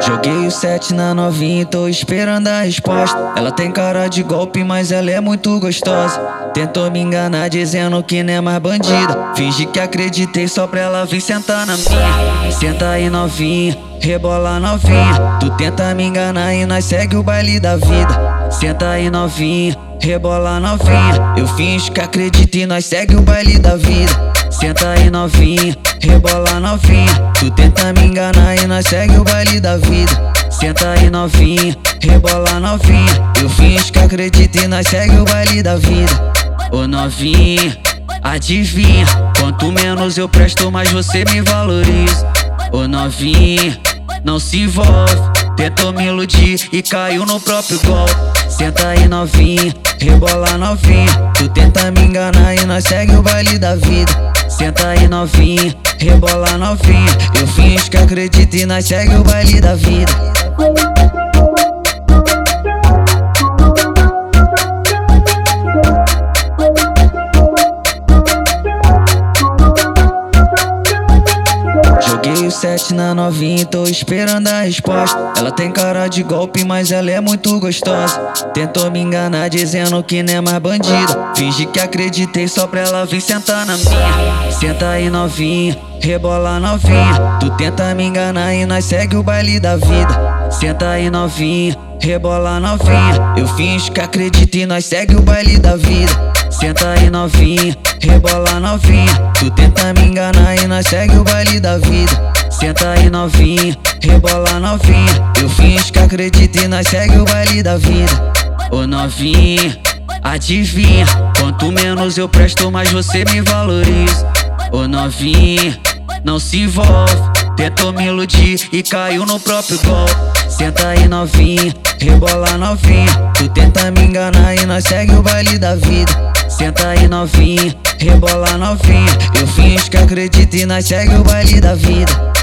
Joguei o set na novinha e tô esperando a resposta. Ela tem cara de golpe, mas ela é muito gostosa. Tentou me enganar dizendo que não é mais bandida. Fingi que acreditei só pra ela vir sentar na minha. Senta aí novinha, rebola novinha. Tu tenta me enganar e nós segue o baile da vida. Senta aí novinha, rebola novinha. Eu finjo que acredito e nós segue o baile da vida. Senta aí novinha, rebola novinha. Tu tenta me enganar e nós segue o baile da vida. Senta aí novinha, rebola novinha. Eu finge que acredito e nós segue o baile da vida. Ô novinha, adivinha? Quanto menos eu presto, mais você me valoriza. Ô novinha, não se envolve. Tentou me iludir e caiu no próprio golpe. Senta aí novinha, rebola novinha. Tu tenta me enganar e nós segue o baile da vida. Senta aí novinha, rebola novinha. Eu finge que acredito e nós segue o baile da vida. Joguei o set na novinha tô esperando a resposta. Ela tem cara de golpe, mas ela é muito gostosa. Tentou me enganar dizendo que não é mais bandida. Fingi que acreditei só pra ela vir sentar na minha. Senta aí novinha, rebola novinha. Tu tenta me enganar e nós segue o baile da vida. Senta aí novinha, rebola novinha. Eu finjo que acredito e nós segue o baile da vida. Senta aí novinha, rebola novinha. Tu tenta me enganar e nós segue o baile da vida. Senta aí novinha, rebola novinha. Eu finjo que acredito e nós segue o baile da vida. Ô novinha, adivinha? Quanto menos eu presto, mais você me valoriza. Ô novinha, não se envolve. Tentou me iludir e caiu no próprio golpe. Senta aí novinha, rebola novinha. Tu tenta me enganar e nós segue o baile da vida. Senta aí novinha, rebola novinha. Eu finjo que acredito e nós segue o baile da vida.